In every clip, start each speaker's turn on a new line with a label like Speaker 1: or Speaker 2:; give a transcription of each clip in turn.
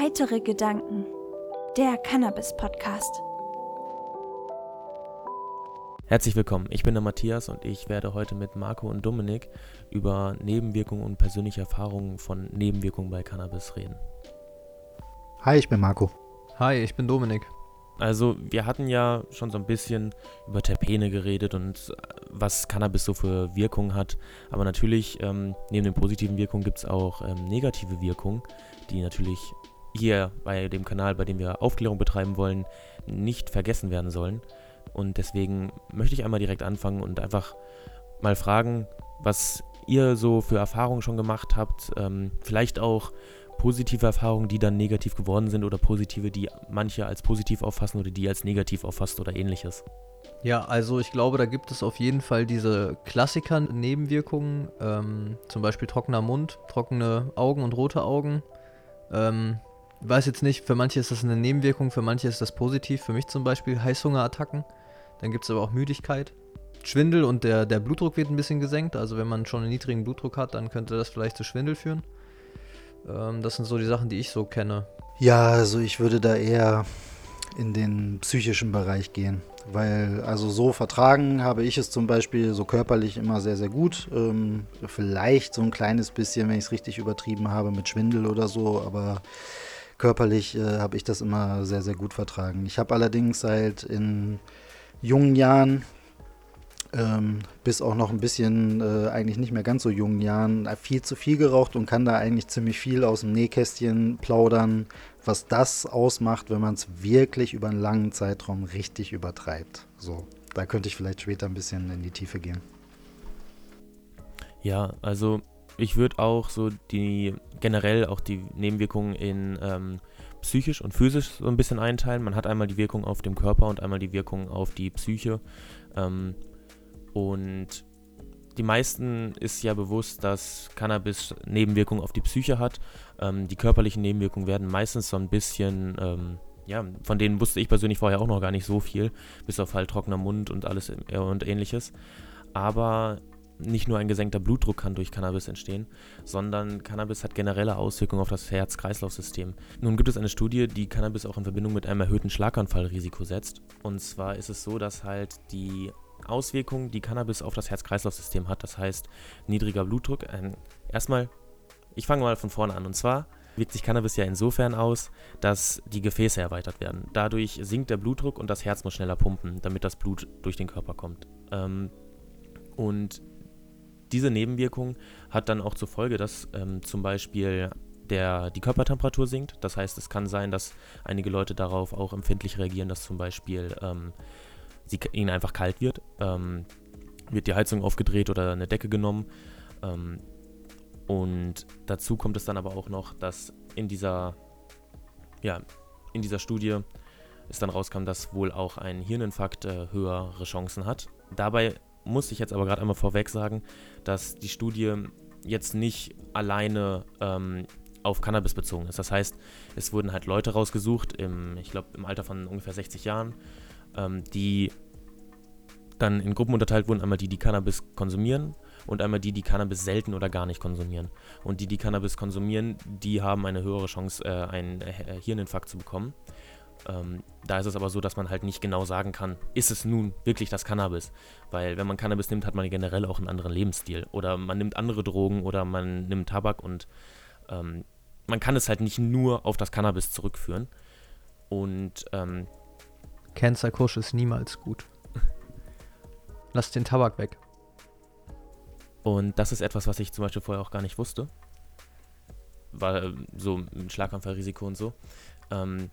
Speaker 1: Heitere Gedanken. Der Cannabis-Podcast.
Speaker 2: Herzlich willkommen, ich bin der Matthias und ich werde heute mit Marco und Dominik über Nebenwirkungen und persönliche Erfahrungen von Nebenwirkungen bei Cannabis reden.
Speaker 3: Hi, ich bin Marco.
Speaker 4: Hi, ich bin Dominik.
Speaker 2: Also wir hatten ja schon so ein bisschen über Terpene geredet und äh, was Cannabis so für Wirkungen hat. Aber natürlich, ähm, neben den positiven Wirkungen gibt es auch ähm, negative Wirkungen, die natürlich hier bei dem Kanal, bei dem wir Aufklärung betreiben wollen, nicht vergessen werden sollen. Und deswegen möchte ich einmal direkt anfangen und einfach mal fragen, was ihr so für Erfahrungen schon gemacht habt. Ähm, vielleicht auch positive Erfahrungen, die dann negativ geworden sind oder positive, die manche als positiv auffassen oder die als negativ auffasst oder ähnliches.
Speaker 4: Ja, also ich glaube, da gibt es auf jeden Fall diese Klassiker-Nebenwirkungen, ähm, zum Beispiel trockener Mund, trockene Augen und rote Augen. Ähm, weiß jetzt nicht, für manche ist das eine Nebenwirkung, für manche ist das positiv, für mich zum Beispiel Heißhungerattacken. Dann gibt es aber auch Müdigkeit. Schwindel und der, der Blutdruck wird ein bisschen gesenkt. Also wenn man schon einen niedrigen Blutdruck hat, dann könnte das vielleicht zu Schwindel führen. Ähm, das sind so die Sachen, die ich so kenne.
Speaker 3: Ja, also ich würde da eher in den psychischen Bereich gehen. Weil, also so vertragen habe ich es zum Beispiel so körperlich immer sehr, sehr gut. Ähm, vielleicht so ein kleines bisschen, wenn ich es richtig übertrieben habe, mit Schwindel oder so, aber körperlich äh, habe ich das immer sehr, sehr gut vertragen. Ich habe allerdings halt in jungen Jahren ähm, bis auch noch ein bisschen äh, eigentlich nicht mehr ganz so jungen Jahren äh, viel zu viel geraucht und kann da eigentlich ziemlich viel aus dem Nähkästchen plaudern, was das ausmacht, wenn man es wirklich über einen langen Zeitraum richtig übertreibt. So, da könnte ich vielleicht später ein bisschen in die Tiefe gehen.
Speaker 2: Ja, also ich würde auch so die generell auch die Nebenwirkungen in ähm, psychisch und physisch so ein bisschen einteilen. Man hat einmal die Wirkung auf dem Körper und einmal die Wirkung auf die Psyche. Ähm, und die meisten ist ja bewusst, dass Cannabis Nebenwirkungen auf die Psyche hat. Ähm, die körperlichen Nebenwirkungen werden meistens so ein bisschen, ähm, ja, von denen wusste ich persönlich vorher auch noch gar nicht so viel, bis auf halt trockener Mund und alles äh, und ähnliches. Aber nicht nur ein gesenkter Blutdruck kann durch Cannabis entstehen, sondern Cannabis hat generelle Auswirkungen auf das Herz-Kreislauf-System. Nun gibt es eine Studie, die Cannabis auch in Verbindung mit einem erhöhten Schlaganfallrisiko setzt. Und zwar ist es so, dass halt die Auswirkungen, die Cannabis auf das Herz-Kreislauf-System hat. Das heißt, niedriger Blutdruck. Ähm, erstmal, ich fange mal von vorne an. Und zwar wirkt sich Cannabis ja insofern aus, dass die Gefäße erweitert werden. Dadurch sinkt der Blutdruck und das Herz muss schneller pumpen, damit das Blut durch den Körper kommt. Ähm, und diese Nebenwirkung hat dann auch zur Folge, dass ähm, zum Beispiel der, die Körpertemperatur sinkt. Das heißt, es kann sein, dass einige Leute darauf auch empfindlich reagieren, dass zum Beispiel ähm, sie, ihnen einfach kalt wird. Ähm, wird die Heizung aufgedreht oder eine Decke genommen. Ähm, und dazu kommt es dann aber auch noch, dass in dieser, ja, in dieser Studie es dann rauskam, dass wohl auch ein Hirninfarkt äh, höhere Chancen hat. Dabei muss ich jetzt aber gerade einmal vorweg sagen, dass die Studie jetzt nicht alleine ähm, auf Cannabis bezogen ist. Das heißt, es wurden halt Leute rausgesucht, im, ich glaube im Alter von ungefähr 60 Jahren, ähm, die dann in Gruppen unterteilt wurden, einmal die, die Cannabis konsumieren und einmal die, die Cannabis selten oder gar nicht konsumieren. Und die, die Cannabis konsumieren, die haben eine höhere Chance, äh, einen äh, Hirninfarkt zu bekommen. Ähm, da ist es aber so, dass man halt nicht genau sagen kann, ist es nun wirklich das Cannabis? Weil wenn man Cannabis nimmt, hat man generell auch einen anderen Lebensstil. Oder man nimmt andere Drogen oder man nimmt Tabak und ähm, man kann es halt nicht nur auf das Cannabis zurückführen. Und ähm,
Speaker 4: Cancer Kusch ist niemals gut. Lass den Tabak weg.
Speaker 2: Und das ist etwas, was ich zum Beispiel vorher auch gar nicht wusste. War äh, so ein Schlaganfallrisiko und so. Ähm,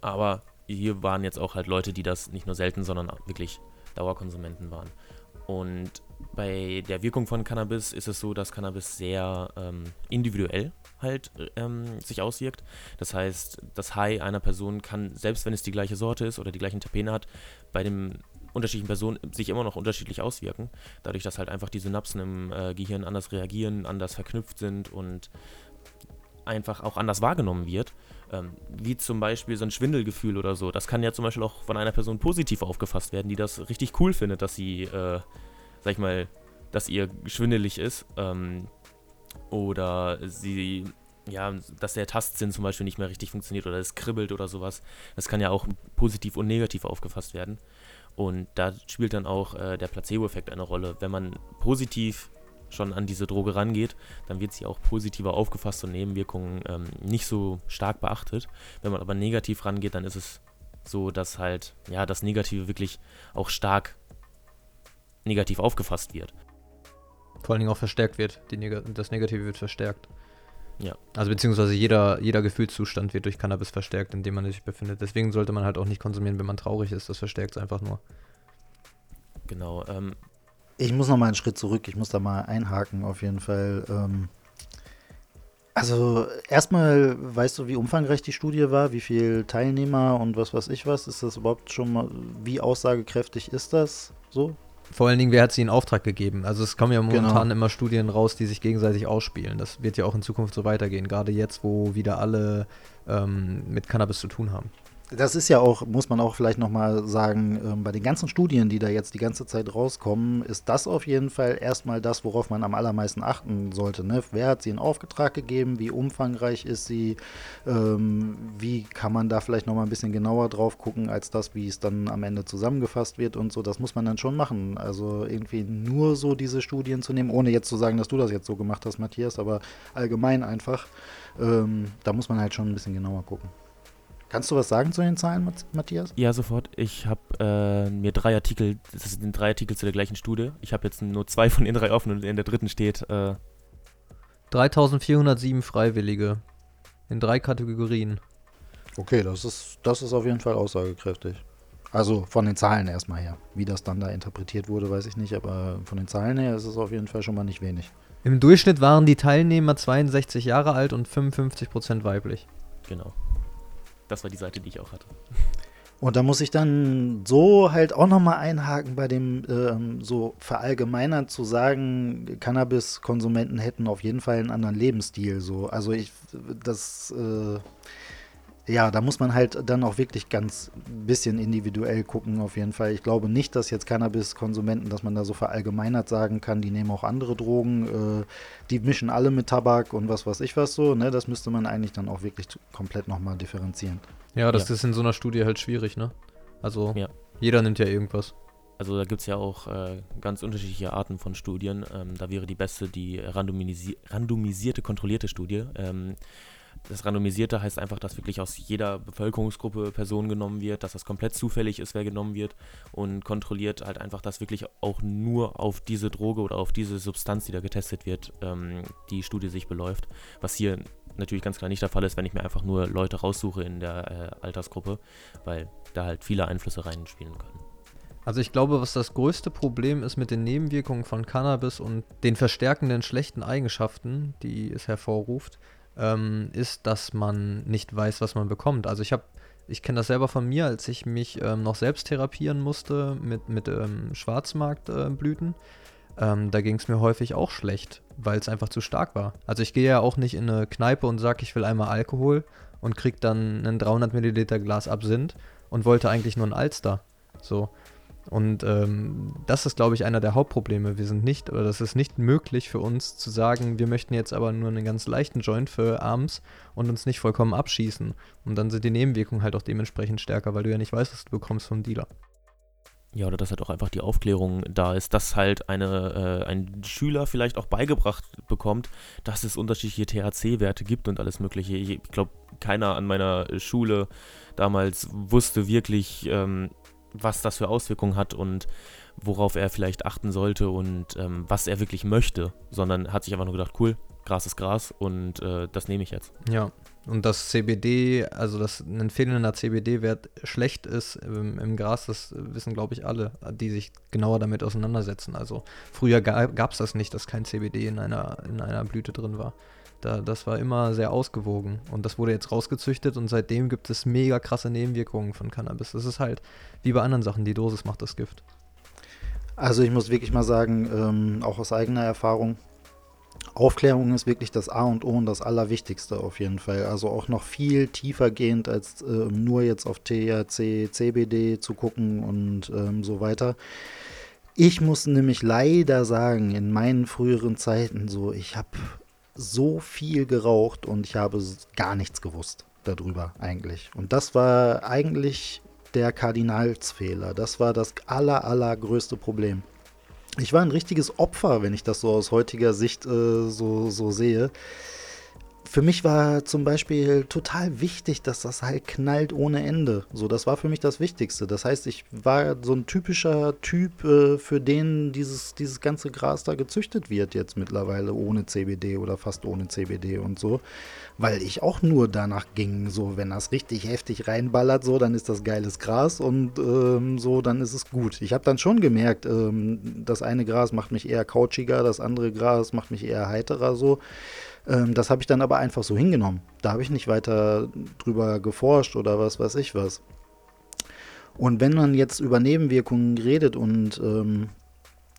Speaker 2: aber hier waren jetzt auch halt Leute, die das nicht nur selten, sondern wirklich Dauerkonsumenten waren. Und bei der Wirkung von Cannabis ist es so, dass Cannabis sehr ähm, individuell halt ähm, sich auswirkt. Das heißt, das High einer Person kann, selbst wenn es die gleiche Sorte ist oder die gleichen Terpene hat, bei den unterschiedlichen Personen sich immer noch unterschiedlich auswirken. Dadurch, dass halt einfach die Synapsen im äh, Gehirn anders reagieren, anders verknüpft sind und einfach auch anders wahrgenommen wird. Ähm, wie zum Beispiel so ein Schwindelgefühl oder so. Das kann ja zum Beispiel auch von einer Person positiv aufgefasst werden, die das richtig cool findet, dass sie, äh, sag ich mal, dass ihr schwindelig ist. Ähm, oder sie ja, dass der Tastsinn zum Beispiel nicht mehr richtig funktioniert oder es kribbelt oder sowas. Das kann ja auch positiv und negativ aufgefasst werden. Und da spielt dann auch äh, der Placebo-Effekt eine Rolle. Wenn man positiv schon an diese Droge rangeht, dann wird sie auch positiver aufgefasst und Nebenwirkungen ähm, nicht so stark beachtet. Wenn man aber negativ rangeht, dann ist es so, dass halt, ja, das Negative wirklich auch stark negativ aufgefasst wird.
Speaker 4: Vor allen Dingen auch verstärkt wird. Neg das Negative wird verstärkt.
Speaker 2: Ja.
Speaker 4: Also beziehungsweise jeder, jeder Gefühlszustand wird durch Cannabis verstärkt, in dem man sich befindet. Deswegen sollte man halt auch nicht konsumieren, wenn man traurig ist. Das verstärkt es einfach nur.
Speaker 2: Genau. Ähm,
Speaker 3: ich muss noch mal einen Schritt zurück. Ich muss da mal einhaken auf jeden Fall. Ähm, also erstmal, weißt du, wie umfangreich die Studie war, wie viele Teilnehmer und was weiß ich was? Ist das überhaupt schon mal, wie aussagekräftig ist das so?
Speaker 4: Vor allen Dingen, wer hat sie in Auftrag gegeben? Also es kommen ja
Speaker 3: Genau.
Speaker 4: momentan immer Studien raus, die sich gegenseitig ausspielen. Das wird ja auch in Zukunft so weitergehen, gerade jetzt, wo wieder alle ähm, mit Cannabis zu tun haben.
Speaker 3: Das ist ja auch, muss man auch vielleicht nochmal sagen, ähm, bei den ganzen Studien, die da jetzt die ganze Zeit rauskommen, ist das auf jeden Fall erstmal das, worauf man am allermeisten achten sollte. Ne? Wer hat sie in Auftrag gegeben? Wie umfangreich ist sie? Ähm, wie kann man da vielleicht nochmal ein bisschen genauer drauf gucken, als das, wie es dann am Ende zusammengefasst wird und so? Das muss man dann schon machen. Also irgendwie nur so diese Studien zu nehmen, ohne jetzt zu sagen, dass du das jetzt so gemacht hast, Matthias, aber allgemein einfach. Ähm, da muss man halt schon ein bisschen genauer gucken. Kannst du was sagen zu den Zahlen, Mat- Matthias?
Speaker 2: ja, sofort. Ich habe äh, mir drei Artikel, das sind drei Artikel zu der gleichen Studie. Ich habe jetzt nur zwei von den drei offen und in der dritten steht, äh,
Speaker 4: 3407 Freiwillige in drei Kategorien.
Speaker 3: Okay, das ist, das ist auf jeden Fall aussagekräftig. Also von den Zahlen erstmal her. Wie das dann da interpretiert wurde, weiß ich nicht, aber von den Zahlen her ist es auf jeden Fall schon mal nicht wenig.
Speaker 4: Im Durchschnitt waren die Teilnehmer 62 Jahre alt und 55% weiblich.
Speaker 2: genau. Das war die Seite, die ich auch hatte.
Speaker 3: Und da muss ich dann so halt auch nochmal einhaken bei dem ähm, so verallgemeinert zu sagen, Cannabis-Konsumenten hätten auf jeden Fall einen anderen Lebensstil. So. Also ich, das, äh, ja, da muss man halt dann auch wirklich ganz bisschen individuell gucken, auf jeden Fall. Ich glaube nicht, dass jetzt Cannabis-Konsumenten, dass man da so verallgemeinert sagen kann, die nehmen auch andere Drogen, äh, die mischen alle mit Tabak und was weiß ich was so. Ne? Das müsste man eigentlich dann auch wirklich komplett nochmal differenzieren.
Speaker 4: Ja, das
Speaker 2: Ja.
Speaker 4: ist in so einer Studie halt schwierig, ne? Also
Speaker 2: Ja.
Speaker 4: jeder nimmt ja irgendwas.
Speaker 2: Also da gibt es ja auch äh, ganz unterschiedliche Arten von Studien. Ähm, da wäre die beste die randomisi randomisierte, kontrollierte Studie. Ähm, das Randomisierte heißt einfach, dass wirklich aus jeder Bevölkerungsgruppe Personen genommen wird, dass das komplett zufällig ist, wer genommen wird und kontrolliert halt einfach, dass wirklich auch nur auf diese Droge oder auf diese Substanz, die da getestet wird, ähm, die Studie sich beläuft. Was hier natürlich ganz klar nicht der Fall ist, wenn ich mir einfach nur Leute raussuche in der äh, Altersgruppe, weil da halt viele Einflüsse reinspielen können.
Speaker 4: Also ich glaube, was das größte Problem ist mit den Nebenwirkungen von Cannabis und den verstärkenden schlechten Eigenschaften, die es hervorruft, ähm, ist, dass man nicht weiß, was man bekommt. Also ich habe, ich kenne das selber von mir, als ich mich ähm, noch selbst therapieren musste mit, mit ähm, Schwarzmarktblüten. ähm, da ging es mir häufig auch schlecht, weil es einfach zu stark war. Also ich gehe ja auch nicht in eine Kneipe und sage, ich will einmal Alkohol und krieg dann ein 300 Milliliter Glas Absinth und wollte eigentlich nur ein Alster. So. Und ähm, das ist, glaube ich, einer der Hauptprobleme. Wir sind nicht, oder das ist nicht möglich für uns zu sagen, wir möchten jetzt aber nur einen ganz leichten Joint für abends und uns nicht vollkommen abschießen. Und dann sind die Nebenwirkungen halt auch dementsprechend stärker, weil du ja nicht weißt, was du bekommst vom Dealer.
Speaker 2: Ja, oder dass halt auch einfach die Aufklärung da ist, dass halt eine, äh, ein Schüler vielleicht auch beigebracht bekommt, dass es unterschiedliche THC-Werte gibt und alles Mögliche. Ich glaube, keiner an meiner Schule damals wusste wirklich, ähm, was das für Auswirkungen hat und worauf er vielleicht achten sollte und ähm, was er wirklich möchte, sondern hat sich einfach nur gedacht, cool, Gras ist Gras und äh, das nehme ich jetzt.
Speaker 4: Ja, und dass CBD, also dass ein fehlender CBD-Wert schlecht ist im, im Gras, das wissen, glaube ich, alle, die sich genauer damit auseinandersetzen. Also früher gab es das nicht, dass kein CBD in einer, in einer Blüte drin war. Da, das war immer sehr ausgewogen und das wurde jetzt rausgezüchtet und seitdem gibt es mega krasse Nebenwirkungen von Cannabis. Das ist halt wie bei anderen Sachen, die Dosis macht das Gift.
Speaker 3: Also ich muss wirklich mal sagen, ähm, auch aus eigener Erfahrung, Aufklärung ist wirklich das A und O und das Allerwichtigste auf jeden Fall. Also auch noch viel tiefer gehend als ähm, nur jetzt auf THC, CBD zu gucken und ähm, so weiter. Ich muss nämlich leider sagen, in meinen früheren Zeiten so, ich habe so viel geraucht und ich habe gar nichts gewusst darüber eigentlich. Und das war eigentlich der Kardinalsfehler. Das war das aller, allergrößte Problem. Ich war ein richtiges Opfer, wenn ich das so aus heutiger Sicht äh, so, so sehe für mich war zum Beispiel total wichtig, dass das halt knallt ohne Ende. So, das war für mich das Wichtigste. Das heißt, ich war so ein typischer Typ, äh, für den dieses, dieses ganze Gras da gezüchtet wird jetzt mittlerweile ohne CBD oder fast ohne CBD und so. Weil ich auch nur danach ging, so, wenn das richtig heftig reinballert, so, dann ist das geiles Gras und ähm, so, dann ist es gut. Ich habe dann schon gemerkt, ähm, das eine Gras macht mich eher couchiger, das andere Gras macht mich eher heiterer, so. Ähm, das habe ich dann aber einfach so hingenommen. Da habe ich nicht weiter drüber geforscht oder was weiß ich was. Und wenn man jetzt über Nebenwirkungen redet und ähm,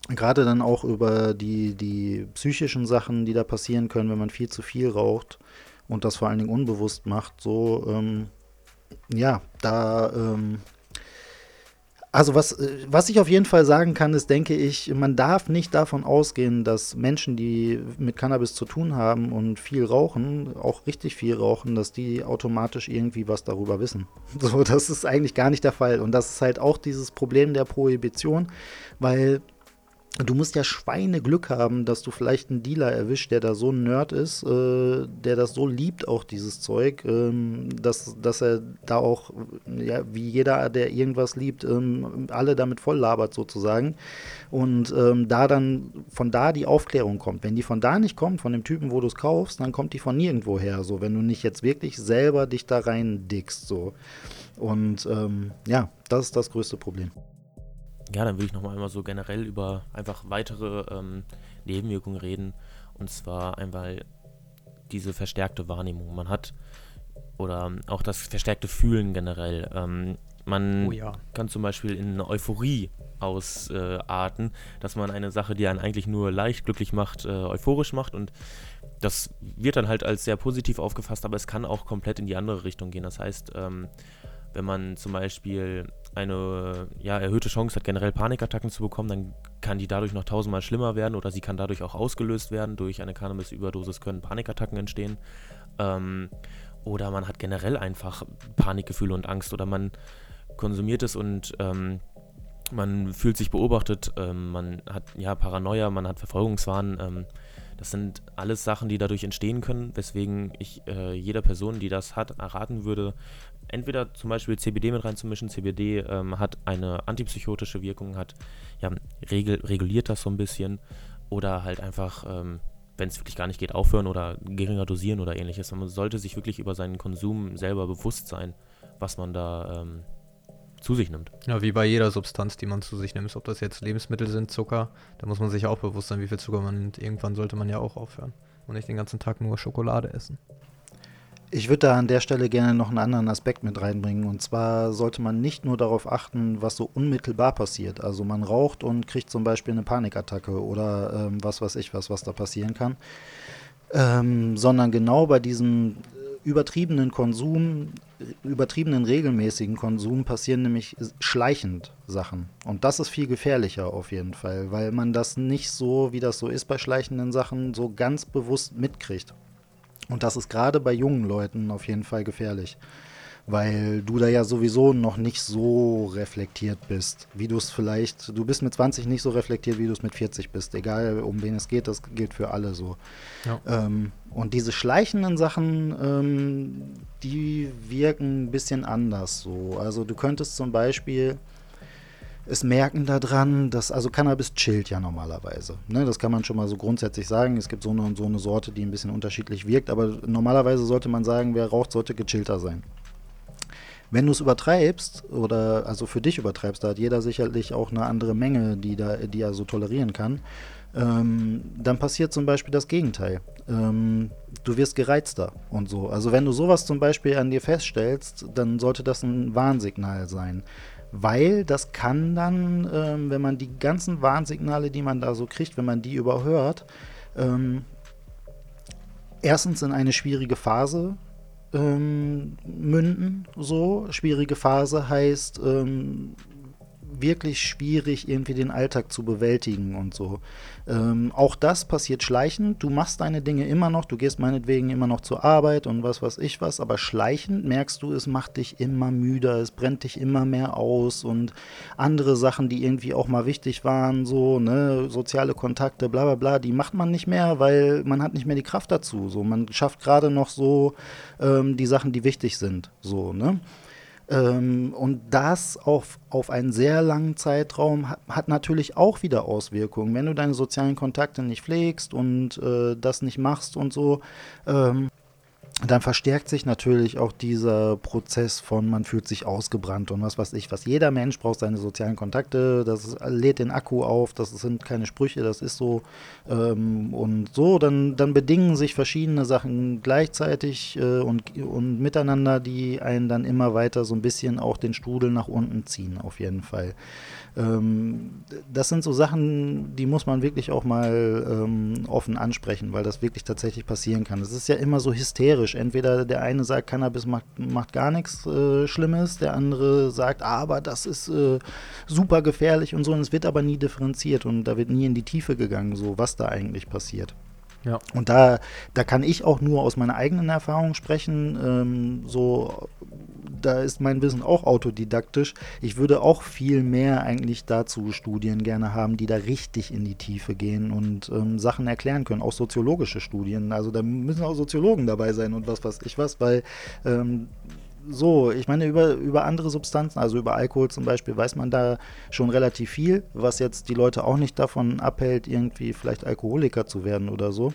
Speaker 3: gerade dann auch über die, die psychischen Sachen, die da passieren können, wenn man viel zu viel raucht und das vor allen Dingen unbewusst macht, so, ähm, ja, da ähm, also was, äh, was ich auf jeden Fall sagen kann, ist, denke ich, man darf nicht davon ausgehen, dass Menschen, die mit Cannabis zu tun haben und viel rauchen, auch richtig viel rauchen, dass die automatisch irgendwie was darüber wissen. So, das ist eigentlich gar nicht der Fall. Und das ist halt auch dieses Problem der Prohibition, weil Du musst ja Schweineglück haben, dass du vielleicht einen Dealer erwischt, der da so ein Nerd ist, äh, der das so liebt, auch dieses Zeug, ähm, dass, dass er da auch, ja, wie jeder, der irgendwas liebt, ähm, alle damit voll labert sozusagen. Und ähm, da dann von da die Aufklärung kommt. Wenn die von da nicht kommt, von dem Typen, wo du es kaufst, dann kommt die von nirgendwo her. So, wenn du nicht jetzt wirklich selber dich da rein dickst. So. Und ähm, ja, das ist das größte Problem.
Speaker 2: Ja, dann würde ich nochmal einmal so generell über einfach weitere ähm, Nebenwirkungen reden. Und zwar einmal diese verstärkte Wahrnehmung. Man hat, oder auch das verstärkte Fühlen generell. Ähm, man oh ja. kann zum Beispiel in eine Euphorie ausarten, äh, dass man eine Sache, die einen eigentlich nur leicht glücklich macht, äh, euphorisch macht. Und das wird dann halt als sehr positiv aufgefasst, aber es kann auch komplett in die andere Richtung gehen. Das heißt, ähm, wenn man zum Beispiel eine ja, erhöhte Chance hat, generell Panikattacken zu bekommen, dann kann die dadurch noch tausendmal schlimmer werden oder sie kann dadurch auch ausgelöst werden. Durch eine Cannabis-Überdosis können Panikattacken entstehen. Ähm, oder man hat generell einfach Panikgefühle und Angst oder man konsumiert es und ähm, man fühlt sich beobachtet, ähm, man hat ja Paranoia, man hat Verfolgungswahn. Ähm, das sind alles Sachen, die dadurch entstehen können, weswegen ich äh, jeder Person, die das hat, erraten würde, entweder zum Beispiel CBD mit reinzumischen. CBD ähm, hat eine antipsychotische Wirkung, hat ja, regel, reguliert das so ein bisschen. Oder halt einfach, ähm, wenn es wirklich gar nicht geht, aufhören oder geringer dosieren oder ähnliches. Man sollte sich wirklich über seinen Konsum selber bewusst sein, was man da ähm, zu sich nimmt.
Speaker 4: Ja, wie bei jeder Substanz, die man zu sich nimmt. Ob das jetzt Lebensmittel sind, Zucker, da muss man sich auch bewusst sein, wie viel Zucker man nimmt. Irgendwann sollte man ja auch aufhören und nicht den ganzen Tag nur Schokolade essen.
Speaker 3: Ich würde da an der Stelle gerne noch einen anderen Aspekt mit reinbringen. Und zwar sollte man nicht nur darauf achten, was so unmittelbar passiert. Also man raucht und kriegt zum Beispiel eine Panikattacke oder ähm, was weiß ich was, was da passieren kann. Ähm, sondern genau bei diesem übertriebenen Konsum, übertriebenen regelmäßigen Konsum passieren nämlich schleichend Sachen. Und das ist viel gefährlicher auf jeden Fall, weil man das nicht so, wie das so ist bei schleichenden Sachen, so ganz bewusst mitkriegt. Und das ist gerade bei jungen Leuten auf jeden Fall gefährlich, weil du da ja sowieso noch nicht so reflektiert bist, wie du es vielleicht, du bist mit 20 nicht so reflektiert, wie du es mit 40 bist, egal um wen es geht, das gilt für alle so. Ja. Ähm, und diese schleichenden Sachen, ähm, die wirken ein bisschen anders so. Also du könntest zum Beispiel es merken daran, dass, also Cannabis chillt ja normalerweise. Ne? Das kann man schon mal so grundsätzlich sagen. Es gibt so eine und so eine Sorte, die ein bisschen unterschiedlich wirkt, aber normalerweise sollte man sagen, wer raucht, sollte gechillter sein. Wenn du es übertreibst oder also für dich übertreibst, da hat jeder sicherlich auch eine andere Menge, die, da, die er so tolerieren kann, ähm, dann passiert zum Beispiel das Gegenteil. Ähm, du wirst gereizter und so. Also wenn du sowas zum Beispiel an dir feststellst, dann sollte das ein Warnsignal sein weil das kann dann, ähm, wenn man die ganzen Warnsignale, die man da so kriegt, wenn man die überhört, ähm, erstens in eine schwierige Phase ähm, münden. So schwierige Phase heißt, ähm, wirklich schwierig, irgendwie den Alltag zu bewältigen und so. Ähm, auch das passiert schleichend. Du machst deine Dinge immer noch, du gehst meinetwegen immer noch zur Arbeit und was weiß ich was, aber schleichend merkst du, es macht dich immer müder, es brennt dich immer mehr aus und andere Sachen, die irgendwie auch mal wichtig waren, so, ne, soziale Kontakte, bla bla bla, die macht man nicht mehr, weil man hat nicht mehr die Kraft dazu. So, man schafft gerade noch so ähm, die Sachen, die wichtig sind. So, ne? Ähm, und das auf, auf einen sehr langen Zeitraum hat, hat, natürlich auch wieder Auswirkungen. Wenn du deine sozialen Kontakte nicht pflegst und äh, das nicht machst und so, ähm, dann verstärkt sich natürlich auch dieser Prozess von, man fühlt sich ausgebrannt und was weiß ich, was jeder Mensch braucht seine sozialen Kontakte, das lädt den Akku auf, das sind keine Sprüche, das ist so. Ähm, und so, dann, dann bedingen sich verschiedene Sachen gleichzeitig äh, und, und miteinander, die einen dann immer weiter so ein bisschen auch den Strudel nach unten ziehen, auf jeden Fall. Ähm, das sind so Sachen, die muss man wirklich auch mal ähm, offen ansprechen, weil das wirklich tatsächlich passieren kann. Es ist ja immer so hysterisch. Entweder der eine sagt, Cannabis macht, macht gar nichts äh, Schlimmes, der andere sagt, aber das ist äh, super gefährlich und so. Und es wird aber nie differenziert und da wird nie in die Tiefe gegangen, so was da eigentlich passiert. Ja. Und da, da kann ich auch nur aus meiner eigenen Erfahrung sprechen. Ähm, so da ist mein Wissen auch autodidaktisch. Ich würde auch viel mehr eigentlich dazu Studien gerne haben, die da richtig in die Tiefe gehen und ähm, Sachen erklären können, auch soziologische Studien. Also da müssen auch Soziologen dabei sein und was weiß ich was, weil ähm, so, ich meine, über, über andere Substanzen, also über Alkohol zum Beispiel, weiß man da schon relativ viel, was jetzt die Leute auch nicht davon abhält, irgendwie vielleicht Alkoholiker zu werden oder so.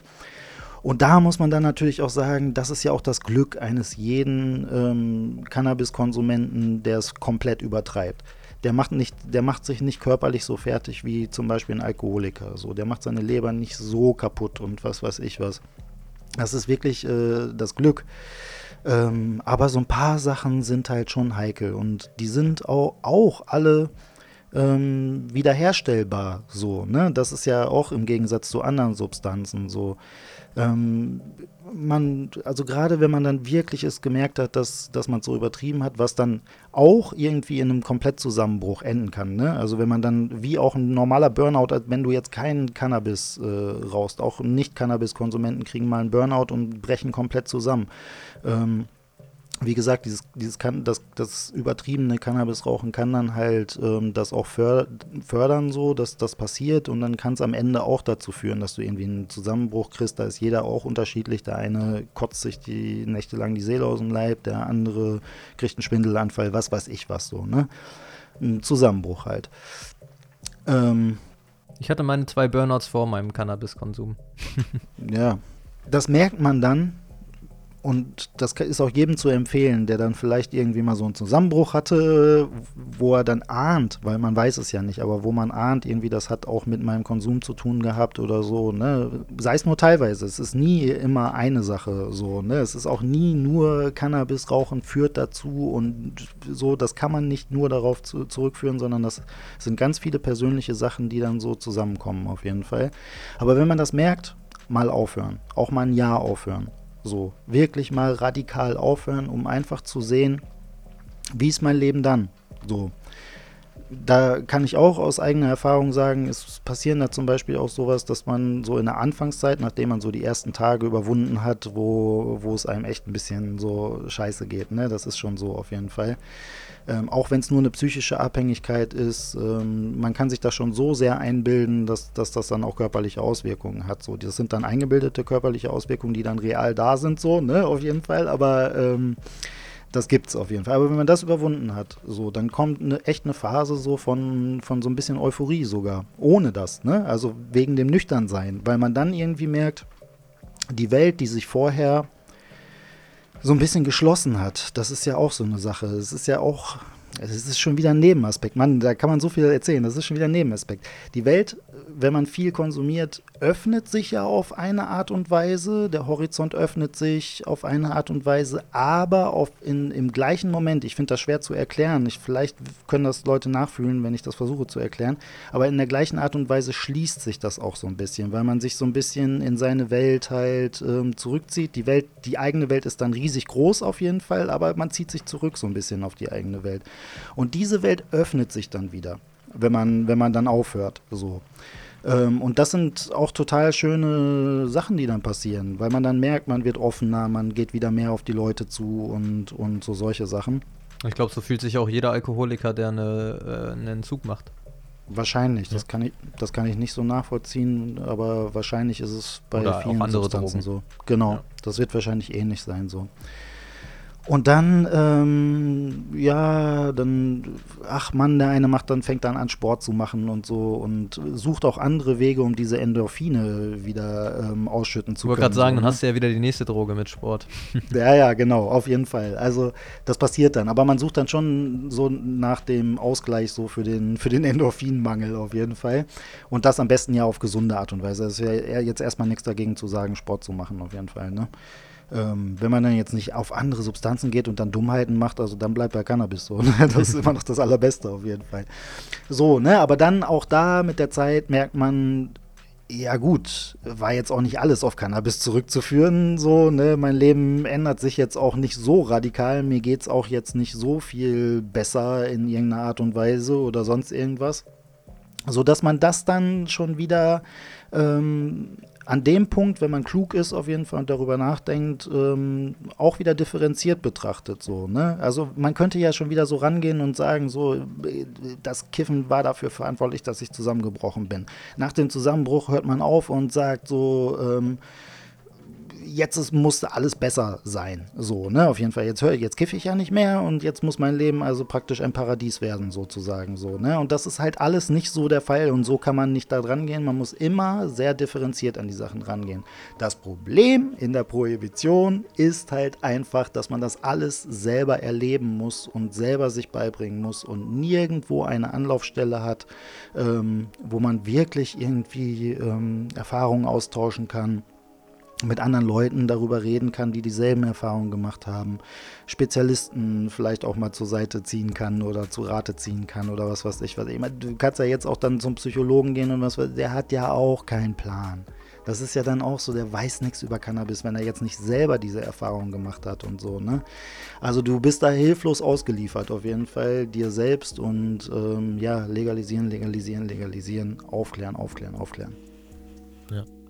Speaker 3: Und da muss man dann natürlich auch sagen, das ist ja auch das Glück eines jeden ähm, Cannabiskonsumenten, der es komplett übertreibt. Der macht, nicht, der macht sich nicht körperlich so fertig wie zum Beispiel ein Alkoholiker. So, der macht seine Leber nicht so kaputt und was weiß ich was. Das ist wirklich äh, das Glück. Ähm, aber so ein paar Sachen sind halt schon heikel und die sind auch, auch alle ähm, wiederherstellbar. So, ne? Das ist ja auch im Gegensatz zu anderen Substanzen so. Ähm, man, also gerade wenn man dann wirklich es gemerkt hat, dass, dass man es so übertrieben hat, was dann auch irgendwie in einem Komplettzusammenbruch enden kann. Ne? Also wenn man dann, wie auch ein normaler Burnout, wenn du jetzt keinen Cannabis äh, rauchst, auch Nicht-Cannabis-Konsumenten kriegen mal einen Burnout und brechen komplett zusammen. Ähm, wie gesagt, dieses, dieses kann, das, das übertriebene Cannabisrauchen kann dann halt ähm, das auch fördern, so, dass das passiert und dann kann es am Ende auch dazu führen, dass du irgendwie einen Zusammenbruch kriegst. Da ist jeder auch unterschiedlich. Der eine kotzt sich die Nächte lang die Seele aus dem Leib, der andere kriegt einen Schwindelanfall, was weiß ich was so, ne? Ein Zusammenbruch halt.
Speaker 4: Ähm, ich hatte meine zwei Burnouts vor meinem Cannabiskonsum.
Speaker 3: ja. Das merkt man dann, und das ist auch jedem zu empfehlen, der dann vielleicht irgendwie mal so einen Zusammenbruch hatte, wo er dann ahnt, weil man weiß es ja nicht, aber wo man ahnt, irgendwie das hat auch mit meinem Konsum zu tun gehabt oder so, ne? Sei es nur teilweise. Es ist nie immer eine Sache so, ne? Es ist auch nie nur Cannabis rauchen führt dazu und so, das kann man nicht nur darauf zu, zurückführen, sondern das sind ganz viele persönliche Sachen, die dann so zusammenkommen auf jeden Fall. Aber wenn man das merkt, mal aufhören. Auch mal ein Jahr aufhören. So, wirklich mal radikal aufhören, um einfach zu sehen, wie ist mein Leben dann? So. Da kann ich auch aus eigener Erfahrung sagen, es passieren da zum Beispiel auch sowas, dass man so in der Anfangszeit, nachdem man so die ersten Tage überwunden hat, wo, wo es einem echt ein bisschen so scheiße geht, ne? Das ist schon so auf jeden Fall ähm, auch wenn es nur eine psychische Abhängigkeit ist, ähm, man kann sich das schon so sehr einbilden, dass, dass das dann auch körperliche Auswirkungen hat. So, das sind dann eingebildete körperliche Auswirkungen, die dann real da sind, so, ne, auf jeden Fall, aber ähm, das es auf jeden Fall. Aber wenn man das überwunden hat, so, dann kommt eine, echt eine Phase so von, von so ein bisschen Euphorie sogar. Ohne das, ne? Also wegen dem Nüchternsein. Weil man dann irgendwie merkt, die Welt, die sich vorher so ein bisschen geschlossen hat. Das ist ja auch so eine Sache. Es ist ja auch, es ist schon wieder ein Nebenaspekt. Mann, da kann man so viel erzählen. Das ist schon wieder ein Nebenaspekt. Die Welt wenn man viel konsumiert, öffnet sich ja auf eine Art und Weise, der Horizont öffnet sich auf eine Art und Weise, aber auf in, im gleichen Moment, ich finde das schwer zu erklären, ich, vielleicht können das Leute nachfühlen, wenn ich das versuche zu erklären, aber in der gleichen Art und Weise schließt sich das auch so ein bisschen, weil man sich so ein bisschen in seine Welt halt ähm, zurückzieht. Die Welt, die eigene Welt ist dann riesig groß auf jeden Fall, aber man zieht sich zurück so ein bisschen auf die eigene Welt. Und diese Welt öffnet sich dann wieder. Wenn man, wenn man dann aufhört. So. Ähm, und das sind auch total schöne Sachen, die dann passieren, weil man dann merkt, man wird offener, man geht wieder mehr auf die Leute zu und, und so solche Sachen.
Speaker 4: Ich glaube, so fühlt sich auch jeder Alkoholiker, der eine, äh, einen Entzug macht.
Speaker 3: Wahrscheinlich, das, kann ich, das kann ich nicht so nachvollziehen, aber wahrscheinlich ist es bei
Speaker 4: Oder auch
Speaker 3: vielen
Speaker 4: andere
Speaker 3: Substanzen
Speaker 4: Drogen.
Speaker 3: so. Genau,
Speaker 4: Ja.
Speaker 3: das wird wahrscheinlich ähnlich sein so. Und dann, ähm, ja, dann, ach Mann, der eine macht dann, fängt dann an Sport zu machen und so und sucht auch andere Wege, um diese Endorphine wieder ähm, ausschütten zu
Speaker 4: Ich wollte
Speaker 3: können.
Speaker 4: gerade sagen,
Speaker 3: so,
Speaker 4: dann
Speaker 3: ne?
Speaker 4: hast du ja wieder die nächste Droge mit Sport.
Speaker 3: Ja, ja, genau, auf jeden Fall. Also das passiert dann. Aber man sucht dann schon so nach dem Ausgleich so für den, für den Endorphinmangel auf jeden Fall. Und das am besten ja auf gesunde Art und Weise. Es ist ja eher jetzt erstmal nichts dagegen zu sagen, Sport zu machen, auf jeden Fall. Ne? Ähm, wenn man dann jetzt nicht auf andere Substanzen geht und dann Dummheiten macht, also dann bleibt bei Cannabis so. Ne? Das ist immer noch das Allerbeste auf jeden Fall. So, ne, aber dann auch da mit der Zeit merkt man, ja gut, war jetzt auch nicht alles auf Cannabis zurückzuführen. So, ne, mein Leben ändert sich jetzt auch nicht so radikal. Mir geht es auch jetzt nicht so viel besser in irgendeiner Art und Weise oder sonst irgendwas. So dass man das dann schon wieder ähm, an dem Punkt, wenn man klug ist, auf jeden Fall und darüber nachdenkt, ähm, auch wieder differenziert betrachtet. So, ne? Also man könnte ja schon wieder so rangehen und sagen, so, das Kiffen war dafür verantwortlich, dass ich zusammengebrochen bin. Nach dem Zusammenbruch hört man auf und sagt so, ähm, jetzt ist, musste alles besser sein. So, ne? Auf jeden Fall. Jetzt höre jetzt kiffe ich ja nicht mehr und jetzt muss mein Leben also praktisch ein Paradies werden, sozusagen. So, ne? Und das ist halt alles nicht so der Fall und so kann man nicht da dran gehen. Man muss immer sehr differenziert an die Sachen rangehen. Das Problem in der Prohibition ist halt einfach, dass man das alles selber erleben muss und selber sich beibringen muss und nirgendwo eine Anlaufstelle hat, ähm, wo man wirklich irgendwie ähm, Erfahrungen austauschen kann mit anderen Leuten darüber reden kann, die dieselben Erfahrungen gemacht haben, Spezialisten vielleicht auch mal zur Seite ziehen kann oder zu Rate ziehen kann oder was weiß ich. Ich du kannst ja jetzt auch dann zum Psychologen gehen und was, weiß- der hat ja auch keinen Plan. Das ist ja dann auch so, der weiß nichts über Cannabis, wenn er jetzt nicht selber diese Erfahrung gemacht hat und so, ne? Also du bist da hilflos ausgeliefert, auf jeden Fall dir selbst und ähm, ja, legalisieren, legalisieren, legalisieren, aufklären, aufklären, aufklären.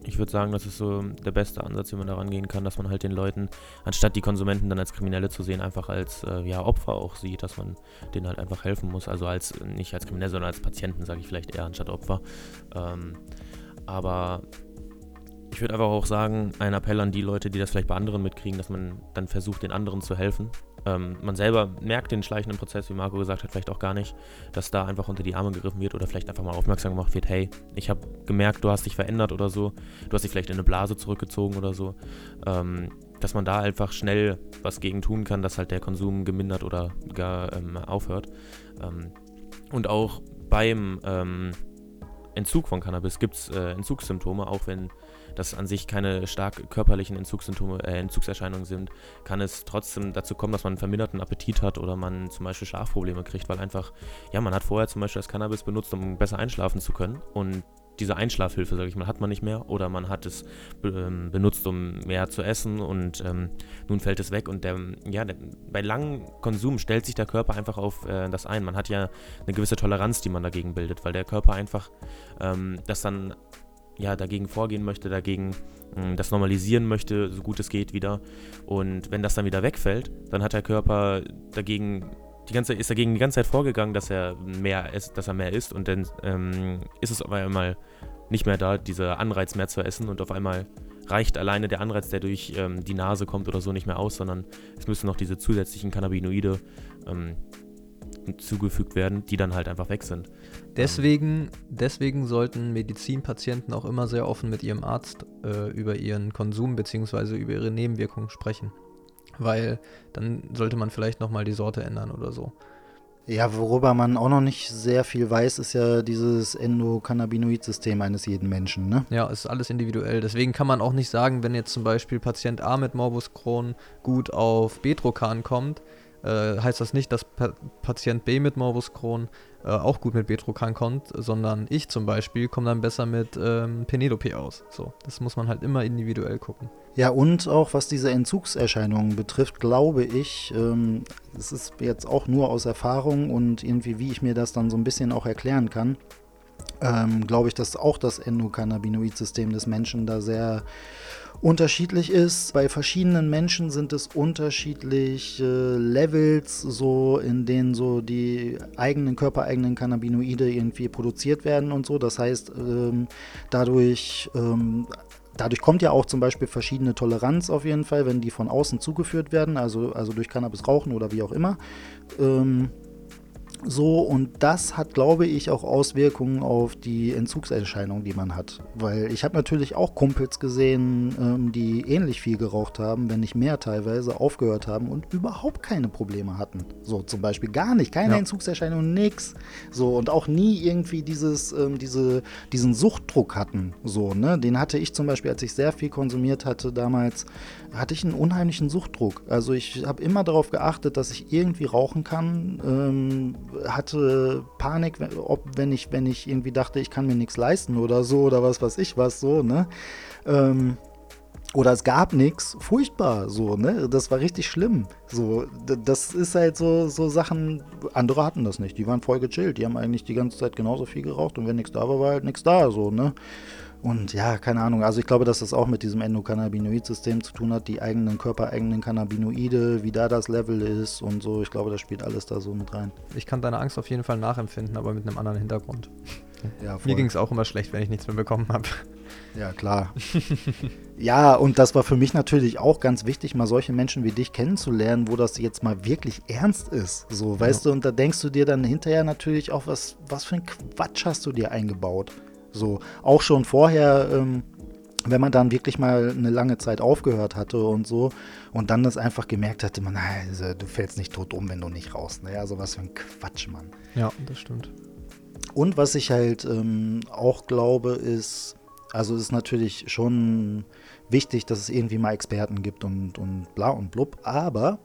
Speaker 2: Ich würde sagen, das ist so der beste Ansatz, wie man da rangehen kann, dass man halt den Leuten, anstatt die Konsumenten dann als Kriminelle zu sehen, einfach als äh, ja, Opfer auch sieht, dass man denen halt einfach helfen muss. Also als nicht als Kriminelle, sondern als Patienten, sage ich vielleicht eher anstatt Opfer. Ähm, aber ich würde einfach auch sagen, ein Appell an die Leute, die das vielleicht bei anderen mitkriegen, dass man dann versucht, den anderen zu helfen. Ähm, man selber merkt den schleichenden Prozess, wie Marco gesagt hat, vielleicht auch gar nicht, dass da einfach unter die Arme gegriffen wird oder vielleicht einfach mal aufmerksam gemacht wird, hey, ich habe gemerkt, du hast dich verändert oder so, du hast dich vielleicht in eine Blase zurückgezogen oder so. Ähm, dass man da einfach schnell was gegen tun kann, dass halt der Konsum gemindert oder gar ähm, aufhört. Ähm, und auch beim ähm, Entzug von Cannabis gibt es äh, Entzugssymptome, auch wenn das an sich keine stark körperlichen Entzugssymptome, äh, Entzugserscheinungen sind, kann es trotzdem dazu kommen, dass man einen verminderten Appetit hat oder man zum Beispiel Schlafprobleme kriegt, weil einfach, ja, man hat vorher zum Beispiel das Cannabis benutzt, um besser einschlafen zu können und diese Einschlafhilfe, sage ich mal, hat man nicht mehr oder man hat es ähm, benutzt, um mehr zu essen und ähm, nun fällt es weg und der, ja, der, bei langem Konsum stellt sich der Körper einfach auf äh, das ein. Man hat ja eine gewisse Toleranz, die man dagegen bildet, weil der Körper einfach ähm, das dann ja, dagegen vorgehen möchte, dagegen mh, das normalisieren möchte, so gut es geht wieder. Und wenn das dann wieder wegfällt, dann hat der Körper dagegen die ganze ist dagegen die ganze Zeit vorgegangen, dass er mehr isst, dass er mehr isst und dann ähm, ist es auf einmal nicht mehr da, dieser Anreiz mehr zu essen und auf einmal reicht alleine der Anreiz, der durch ähm, die Nase kommt oder so nicht mehr aus, sondern es müssen noch diese zusätzlichen Cannabinoide ähm, zugefügt werden, die dann halt einfach weg sind.
Speaker 4: Deswegen, deswegen sollten Medizinpatienten auch immer sehr offen mit ihrem Arzt äh, über ihren Konsum bzw. über ihre Nebenwirkungen sprechen. Weil dann sollte man vielleicht nochmal die Sorte ändern oder so.
Speaker 3: Ja, worüber man auch noch nicht sehr viel weiß, ist ja dieses Endokannabinoid-System eines jeden Menschen, ne?
Speaker 4: Ja, es ist alles individuell. Deswegen kann man auch nicht sagen, wenn jetzt zum Beispiel Patient A mit Morbus Crohn gut auf Betrokan kommt, äh, heißt das nicht, dass pa Patient B mit Morbus Crohn äh, auch gut mit Betrocan kommt, sondern ich zum Beispiel komme dann besser mit ähm, Penelope aus. So, das muss man halt immer individuell gucken.
Speaker 3: Ja, und auch was diese Entzugserscheinungen betrifft, glaube ich, ähm, das ist jetzt auch nur aus Erfahrung und irgendwie, wie ich mir das dann so ein bisschen auch erklären kann, ähm, glaube ich, dass auch das Endokannabinoid-System des Menschen da sehr unterschiedlich ist. Bei verschiedenen Menschen sind es unterschiedliche Levels, so in denen so die eigenen körpereigenen Cannabinoide irgendwie produziert werden und so. Das heißt, ähm, dadurch ähm, Dadurch kommt ja auch zum Beispiel verschiedene Toleranz auf jeden Fall, wenn die von außen zugeführt werden, also, also durch Cannabis rauchen oder wie auch immer. Ähm, so, und das hat, glaube ich, auch Auswirkungen auf die Entzugserscheinungen, die man hat. Weil ich habe natürlich auch Kumpels gesehen, ähm, die ähnlich viel geraucht haben, wenn nicht mehr teilweise, aufgehört haben und überhaupt keine Probleme hatten. So zum Beispiel gar nicht, keine ja. Entzugserscheinungen, nix. So, und auch nie irgendwie dieses, ähm, diese, diesen Suchtdruck hatten. So, ne? Den hatte ich zum Beispiel, als ich sehr viel konsumiert hatte damals, hatte ich einen unheimlichen Suchtdruck. Also ich habe immer darauf geachtet, dass ich irgendwie rauchen kann. Ähm, hatte Panik, ob wenn ich, wenn ich irgendwie dachte, ich kann mir nichts leisten oder so oder was weiß ich was so, ne? Ähm, oder es gab nichts, furchtbar, so, ne? Das war richtig schlimm. So, das ist halt so, so Sachen, andere hatten das nicht, die waren voll gechillt, die haben eigentlich die ganze Zeit genauso viel geraucht und wenn nichts da war, war halt nichts da, so, ne? Und ja, keine Ahnung. Also ich glaube, dass das auch mit diesem Endokannabinoid-System zu tun hat, die eigenen körpereigenen Cannabinoide, wie da das Level ist und so. Ich glaube, das spielt alles da so mit rein.
Speaker 4: Ich kann deine Angst auf jeden Fall nachempfinden, aber mit einem anderen Hintergrund. Ja, Mir ging es auch immer schlecht, wenn ich nichts mehr bekommen habe.
Speaker 3: Ja, klar. ja, und das war für mich natürlich auch ganz wichtig, mal solche Menschen wie dich kennenzulernen, wo das jetzt mal wirklich ernst ist. So, weißt ja. du, und da denkst du dir dann hinterher natürlich auch, was, was für ein Quatsch hast du dir eingebaut. So, auch schon vorher, ähm, wenn man dann wirklich mal eine lange Zeit aufgehört hatte und so und dann das einfach gemerkt hatte, man, also, du fällst nicht tot um, wenn du nicht raus. Ne? Also was für ein Quatsch, Mann.
Speaker 4: Ja, das stimmt.
Speaker 3: Und was ich halt ähm, auch glaube, ist, also ist natürlich schon wichtig, dass es irgendwie mal Experten gibt und, und bla und blub, aber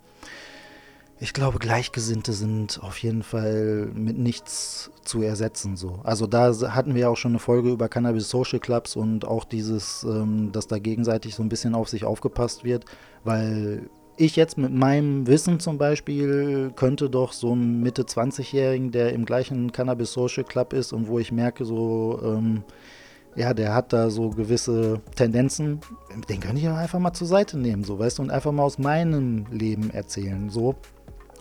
Speaker 3: ich glaube, Gleichgesinnte sind auf jeden Fall mit nichts zu ersetzen. So. Also da hatten wir auch schon eine Folge über Cannabis Social Clubs und auch dieses, ähm, dass da gegenseitig so ein bisschen auf sich aufgepasst wird, weil ich jetzt mit meinem Wissen zum Beispiel könnte doch so einen Mitte 20-Jährigen, der im gleichen Cannabis Social Club ist und wo ich merke, so, ähm, ja, der hat da so gewisse Tendenzen, den könnte ich einfach mal zur Seite nehmen, so, weißt du, und einfach mal aus meinem Leben erzählen, so.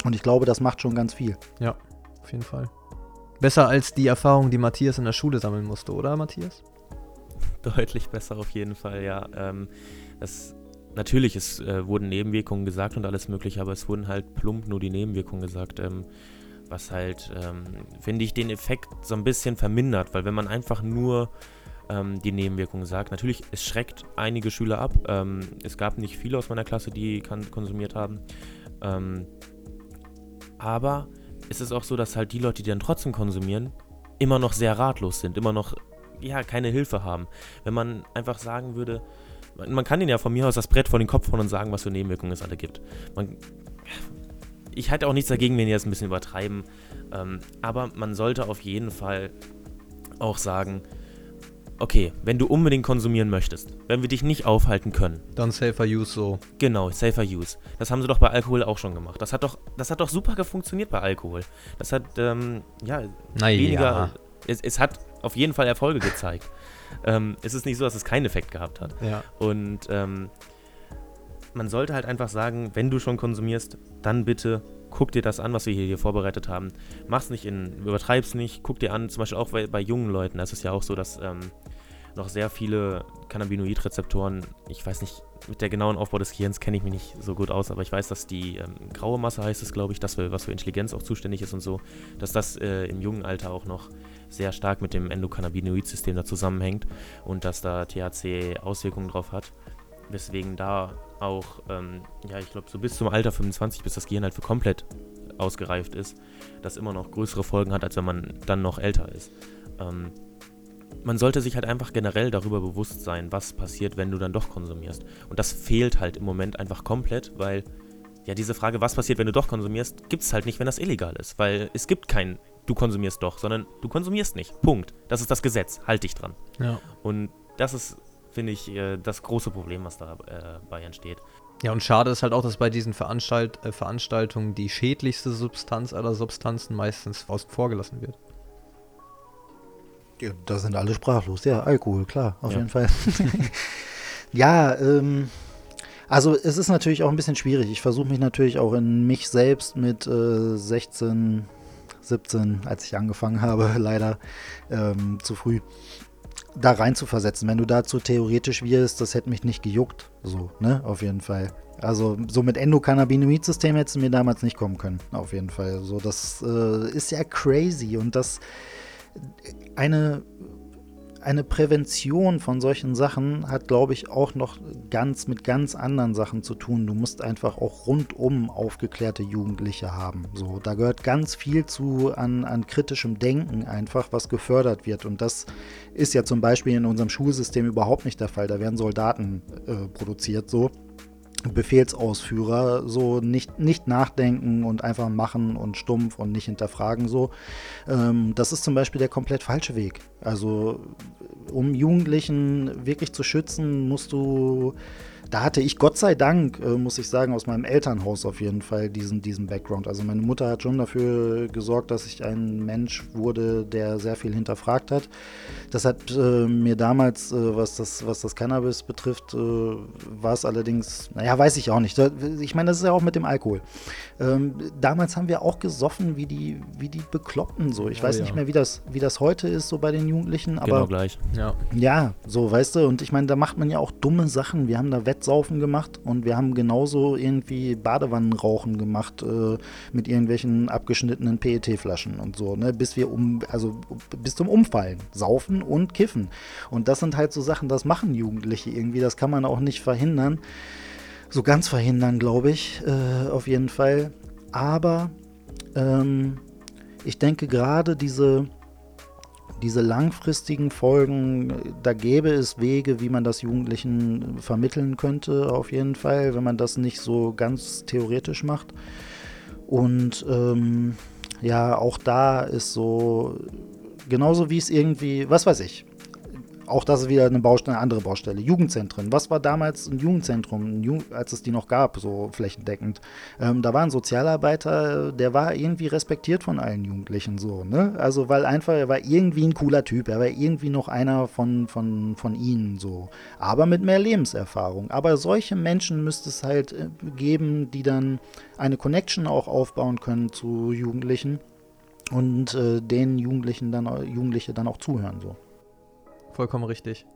Speaker 3: Und ich glaube, das macht schon ganz viel.
Speaker 4: Ja, auf jeden Fall. Besser als die Erfahrung, die Matthias in der Schule sammeln musste, oder Matthias?
Speaker 2: Deutlich besser auf jeden Fall, ja. Ähm, das, natürlich, es äh, wurden Nebenwirkungen gesagt und alles mögliche, aber es wurden halt plump nur die Nebenwirkungen gesagt. Ähm, was halt, ähm, finde ich, den Effekt so ein bisschen vermindert, weil wenn man einfach nur ähm, die Nebenwirkungen sagt, natürlich, es schreckt einige Schüler ab. Ähm, es gab nicht viele aus meiner Klasse, die konsumiert haben. Aber es ist auch so, dass halt die Leute, die dann trotzdem konsumieren, immer noch sehr ratlos sind, immer noch, ja, keine Hilfe haben. Wenn man einfach sagen würde, man, kann ihnen ja von mir aus das Brett vor den Kopf hauen und sagen, was für Nebenwirkungen es alle gibt. Man, ich halte auch nichts dagegen, wenn die das ein bisschen übertreiben. Ähm, aber man sollte auf jeden Fall auch sagen, okay, wenn du unbedingt konsumieren möchtest, wenn wir dich nicht aufhalten können.
Speaker 4: Dann safer use so.
Speaker 2: Genau, safer use. Das haben sie doch bei Alkohol auch schon gemacht. Das hat doch, das hat doch super funktioniert bei Alkohol. Das hat, ähm, ja,
Speaker 4: naja. weniger.
Speaker 2: Es, es hat auf jeden Fall Erfolge gezeigt. ähm, es ist nicht so, dass es keinen Effekt gehabt hat.
Speaker 4: Ja.
Speaker 2: Und ähm, man sollte halt einfach sagen, wenn du schon konsumierst, dann bitte guck dir das an, was wir hier, hier vorbereitet haben. Mach's nicht in, übertreib's nicht, guck dir an, zum Beispiel auch bei, bei jungen Leuten, da ist es ja auch so, dass ähm, noch sehr viele Cannabinoid-Rezeptoren, ich weiß nicht, mit der genauen Aufbau des Gehirns kenne ich mich nicht so gut aus, aber ich weiß, dass die ähm, graue Masse heißt es, glaube ich, das, was für Intelligenz auch zuständig ist und so, dass das äh, im jungen Alter auch noch sehr stark mit dem Endokannabinoid-System da zusammenhängt und dass da THC Auswirkungen drauf hat. Weswegen da auch, ähm, ja, ich glaube, so bis zum Alter 25, bis das Gehirn halt für komplett ausgereift ist, das immer noch größere Folgen hat, als wenn man dann noch älter ist. Ähm, man sollte sich halt einfach generell darüber bewusst sein, was passiert, wenn du dann doch konsumierst. Und das fehlt halt im Moment einfach komplett, weil ja diese Frage, was passiert, wenn du doch konsumierst, gibt es halt nicht, wenn das illegal ist, weil es gibt kein du konsumierst doch, sondern du konsumierst nicht. Punkt. Das ist das Gesetz. Halt dich dran.
Speaker 4: Ja.
Speaker 2: Und das ist, finde ich, äh, das große Problem, was dabei entsteht.
Speaker 4: Ja, und schade ist halt auch, dass bei diesen Veranstalt äh, Veranstaltungen die schädlichste Substanz aller Substanzen meistens außen vor gelassen wird.
Speaker 3: Ja, da sind alle sprachlos. Ja, Alkohol, klar, auf
Speaker 2: Ja.
Speaker 3: jeden Fall. ja, ähm, also es ist natürlich auch ein bisschen schwierig. Ich versuche mich natürlich auch in mich selbst mit äh, 16, 17, als ich angefangen habe, leider ähm, zu früh, da rein zu versetzen. Wenn du dazu theoretisch wirst, das hätte mich nicht gejuckt. So, ne, auf jeden Fall. Also so mit Endokannabinoid-System hättest du mir damals nicht kommen können, auf jeden Fall. So, das äh, ist ja crazy und das eine, eine Prävention von solchen Sachen hat, glaube ich, auch noch ganz mit ganz anderen Sachen zu tun. Du musst einfach auch rundum aufgeklärte Jugendliche haben. So, da gehört ganz viel zu an, an kritischem Denken einfach, was gefördert wird. Und das ist ja zum Beispiel in unserem Schulsystem überhaupt nicht der Fall. Da werden Soldaten äh, produziert so. Befehlsausführer so nicht, nicht nachdenken und einfach machen und stumpf und nicht hinterfragen so. Ähm, das ist zum Beispiel der komplett falsche Weg. Also um Jugendlichen wirklich zu schützen, musst du, da hatte ich Gott sei Dank, äh, muss ich sagen, aus meinem Elternhaus auf jeden Fall diesen, diesen Background. Also meine Mutter hat schon dafür gesorgt, dass ich ein Mensch wurde, der sehr viel hinterfragt hat. Das hat äh, mir damals, äh, was, das, was das Cannabis betrifft, äh, war es allerdings, naja, weiß ich auch nicht. Ich meine, das ist ja auch mit dem Alkohol. Ähm, damals haben wir auch gesoffen wie die, wie die Bekloppten so. Ich
Speaker 4: Oh
Speaker 3: weiß
Speaker 4: ja.
Speaker 3: nicht mehr, wie das, wie das heute ist, so bei den Jugendlichen, aber
Speaker 2: genau gleich.
Speaker 4: Ja.
Speaker 3: ja, so, weißt du, und ich meine, da macht man ja auch dumme Sachen. Wir haben da Wettsaufen gemacht und wir haben genauso irgendwie Badewannenrauchen gemacht äh, mit irgendwelchen abgeschnittenen PET-Flaschen und so, ne, bis wir um, also bis zum Umfallen. Saufen und kiffen. Und das sind halt so Sachen, das machen Jugendliche irgendwie, das kann man auch nicht verhindern. So ganz verhindern, glaube ich, äh, auf jeden Fall. Aber ähm, ich denke gerade diese diese langfristigen Folgen, da gäbe es Wege, wie man das Jugendlichen vermitteln könnte, auf jeden Fall, wenn man das nicht so ganz theoretisch macht. Und ähm, ja, auch da ist so, genauso wie es irgendwie, was weiß ich, auch das ist wieder eine Baustelle, eine andere Baustelle. Jugendzentren. Was war damals ein Jugendzentrum, als es die noch gab, so flächendeckend? Ähm, da war ein Sozialarbeiter, der war irgendwie respektiert von allen Jugendlichen so, ne? Also weil einfach, er war irgendwie ein cooler Typ, er war irgendwie noch einer von, von, von ihnen so. Aber mit mehr Lebenserfahrung. Aber solche Menschen müsste es halt äh, geben, die dann eine Connection auch aufbauen können zu Jugendlichen und äh, den Jugendlichen dann, Jugendliche dann auch zuhören so.
Speaker 4: Vollkommen richtig.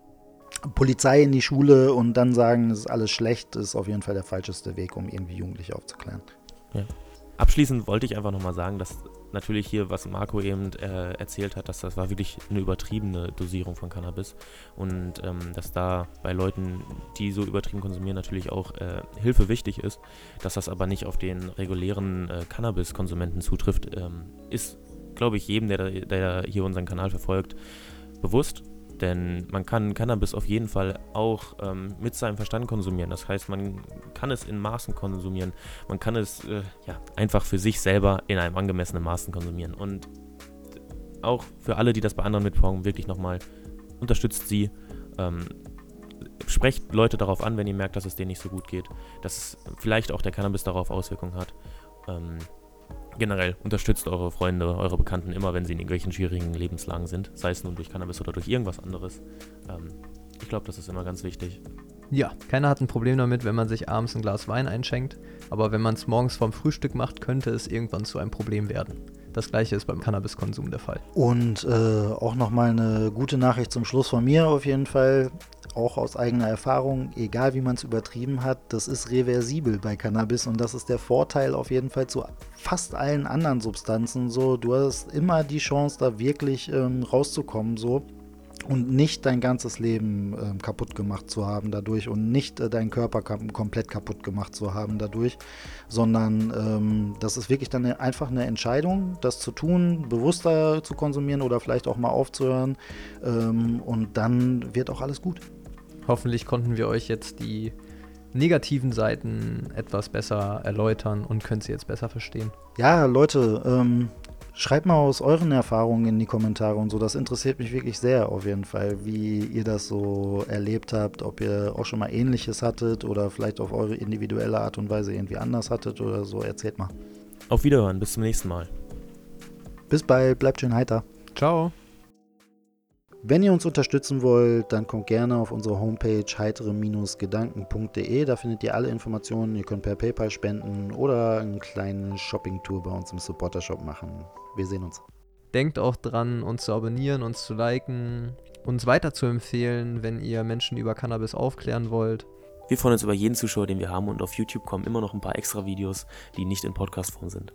Speaker 3: Polizei in die Schule und dann sagen, es ist alles schlecht, ist auf jeden Fall der falscheste Weg, um irgendwie Jugendliche aufzuklären.
Speaker 2: Abschließend wollte ich einfach nochmal sagen, dass natürlich hier, was Marco eben äh, erzählt hat, dass das war wirklich eine übertriebene Dosierung von Cannabis und ähm, dass da bei Leuten, die so übertrieben konsumieren, natürlich auch äh, Hilfe wichtig ist, dass das aber nicht auf den regulären äh, Cannabis-Konsumenten zutrifft, ähm, ist, glaube ich, jedem, der, der hier unseren Kanal verfolgt, bewusst. Denn man kann Cannabis auf jeden Fall auch ähm, mit seinem Verstand konsumieren. Das heißt, man kann es in Maßen konsumieren. Man kann es äh, ja, einfach für sich selber in einem angemessenen Maßen konsumieren. Und auch für alle, die das bei anderen mitbekommen, wirklich nochmal unterstützt sie. Ähm, sprecht Leute darauf an, wenn ihr merkt, dass es denen nicht so gut geht. Dass vielleicht auch der Cannabis darauf Auswirkungen hat. Ähm, generell unterstützt eure Freunde, eure Bekannten immer, wenn sie in irgendwelchen schwierigen Lebenslagen sind. Sei es nun durch Cannabis oder durch irgendwas anderes. Ähm, ich glaube, das ist immer ganz wichtig.
Speaker 4: Ja, keiner hat ein Problem damit, wenn man sich abends ein Glas Wein einschenkt, aber wenn man es morgens vorm Frühstück macht, könnte es irgendwann zu einem Problem werden. Das gleiche ist beim Cannabiskonsum der Fall.
Speaker 3: Und äh, auch nochmal eine gute Nachricht zum Schluss von mir auf jeden Fall. Auch aus eigener Erfahrung, egal wie man es übertrieben hat, das ist reversibel bei Cannabis und das ist der Vorteil auf jeden Fall zu fast allen anderen Substanzen. So, du hast immer die Chance, da wirklich ähm, rauszukommen, so und nicht dein ganzes Leben ähm, kaputt gemacht zu haben dadurch und nicht äh, deinen Körper kam komplett kaputt gemacht zu haben dadurch, sondern ähm, das ist wirklich dann eine, einfach eine Entscheidung, das zu tun, bewusster zu konsumieren oder vielleicht auch mal aufzuhören ähm, und dann wird auch alles gut.
Speaker 4: Hoffentlich konnten wir euch jetzt die negativen Seiten etwas besser erläutern und könnt sie jetzt besser verstehen.
Speaker 3: Ja, Leute, ähm, Schreibt mal aus euren Erfahrungen in die Kommentare und so. Das interessiert mich wirklich sehr auf jeden Fall, wie ihr das so erlebt habt, ob ihr auch schon mal ähnliches hattet oder vielleicht auf eure individuelle Art und Weise irgendwie anders hattet oder so. Erzählt mal.
Speaker 2: Auf Wiederhören, bis zum nächsten Mal.
Speaker 3: Bis bald, bleibt schön heiter.
Speaker 4: Ciao.
Speaker 3: Wenn ihr uns unterstützen wollt, dann kommt gerne auf unsere Homepage heitere-gedanken.de. Da findet ihr alle Informationen. Ihr könnt per PayPal spenden oder eine kleine Shopping-Tour bei uns im Supporter-Shop machen. Wir sehen uns.
Speaker 4: Denkt auch dran, uns zu abonnieren, uns zu liken, uns weiter zu empfehlen, wenn ihr Menschen über Cannabis aufklären wollt.
Speaker 2: Wir freuen uns über jeden Zuschauer, den wir haben und auf YouTube kommen immer noch ein paar extra Videos, die nicht in Podcast-Form sind.